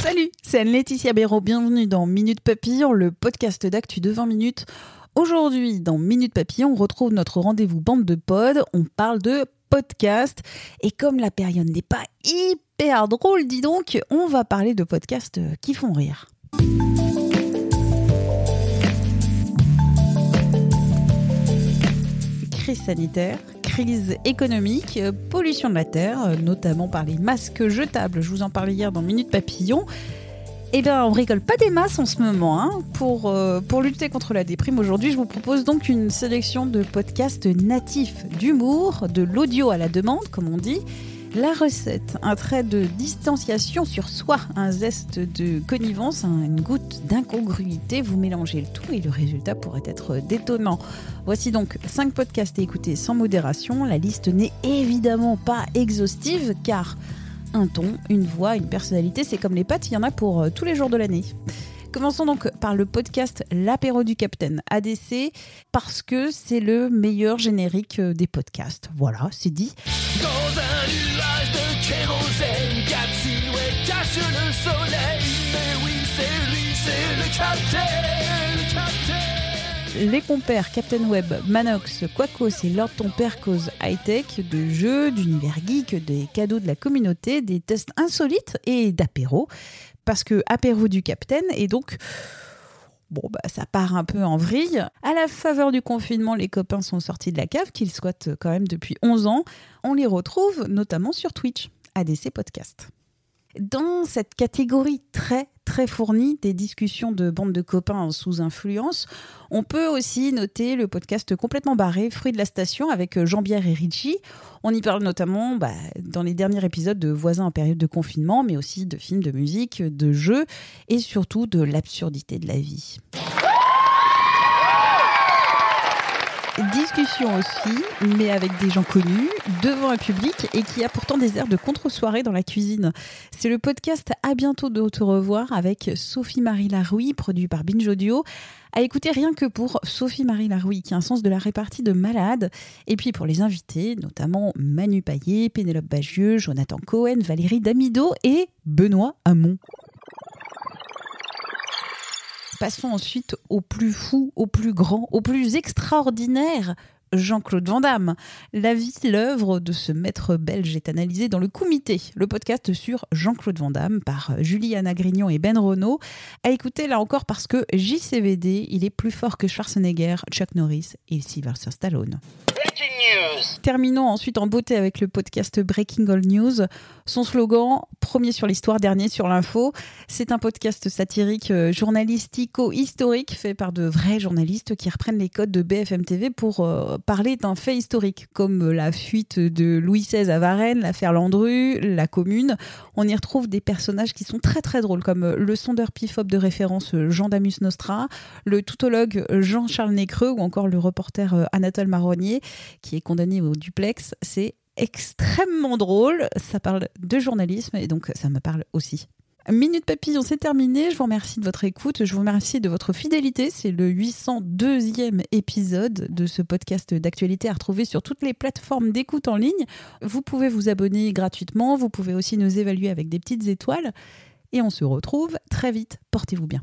Salut, c'est Anne-Laetitia Béraud. Bienvenue dans Minute Papillon, le podcast d'actu de 20 minutes. Aujourd'hui, dans Minute Papillon, on retrouve notre rendez-vous bande de pod. On parle de podcast. Et comme la période n'est pas hyper drôle, dis donc, on va parler de podcasts qui font rire. Crise sanitaire, crise économique, pollution de la Terre, notamment par les masques jetables. Je vous en parlais hier dans Minute Papillon. Eh bien, on rigole pas des masses en ce moment. Hein. Euh, pour lutter contre la déprime, aujourd'hui, je vous propose donc une sélection de podcasts natifs d'humour, de l'audio à la demande, comme on dit. La recette, un trait de distanciation sur soi, un zeste de connivence, une goutte d'incongruité, vous mélangez le tout et le résultat pourrait être détonnant. Voici donc 5 podcasts à écouter sans modération. La liste n'est évidemment pas exhaustive car un ton, une voix, une personnalité. C'est comme les pâtes, il y en a pour euh, tous les jours de l'année. Commençons donc par le podcast L'apéro du Capitaine ADC parce que c'est le meilleur générique euh, des podcasts. Voilà, c'est dit. Les compères Captain Web, Manox, Quacos et Lord Ton Père cause high-tech, de jeux, d'univers geek, des cadeaux de la communauté, des tests insolites et d'apéro. Parce que apéro du Capitaine est donc Bon, bah, ça part un peu en vrille. À la faveur du confinement, les copains sont sortis de la cave, qu'ils squattent quand même depuis 11 ans. On les retrouve notamment sur Twitch, ADC Podcast. Dans cette catégorie très très fournie des discussions de bande de copains sous influence, on peut aussi noter le podcast complètement barré Fruit de la station avec Jean-Pierre et Richie. On y parle notamment bah, dans les derniers épisodes de Voisins en période de confinement, mais aussi de films, de musique, de jeux et surtout de l'absurdité de la vie. Discussion aussi, mais avec des gens connus, devant un public et qui a pourtant des airs de contre-soirée dans la cuisine. C'est le podcast À bientôt de te revoir avec Sophie-Marie Larouille, produit par Binge Audio. À écouter rien que pour Sophie-Marie Larouille, qui a un sens de la répartie de malade. Et puis pour les invités, notamment Manu Paillet, Pénélope Bagieux, Jonathan Cohen, Valérie Damido et Benoît Hamon. Passons ensuite au plus fou, au plus grand, au plus extraordinaire. Jean-Claude Van Damme. La vie, l'œuvre de ce maître belge est analysée dans le Comité, le podcast sur Jean-Claude Van Damme par Juliana Grignon et Ben Renault. À écouter là encore parce que JCVD, il est plus fort que Schwarzenegger, Chuck Norris et Sylvester Stallone. Terminons ensuite en beauté avec le podcast Breaking All News. Son slogan, premier sur l'histoire, dernier sur l'info. C'est un podcast satirique euh, journalistico-historique fait par de vrais journalistes qui reprennent les codes de BFM TV pour euh, parler d'un fait historique, comme la fuite de Louis XVI à Varennes, l'affaire Landru, la commune. On y retrouve des personnages qui sont très très drôles, comme le sondeur pifop de référence Jean Damus Nostra, le toutologue Jean-Charles Nécreux ou encore le reporter euh, Anatole Marronnier qui est condamné au duplex. C'est extrêmement drôle. Ça parle de journalisme et donc ça me parle aussi. Minute Papillon, c'est terminé. Je vous remercie de votre écoute. Je vous remercie de votre fidélité. C'est le 802e épisode de ce podcast d'actualité à retrouver sur toutes les plateformes d'écoute en ligne. Vous pouvez vous abonner gratuitement. Vous pouvez aussi nous évaluer avec des petites étoiles. Et on se retrouve très vite. Portez-vous bien.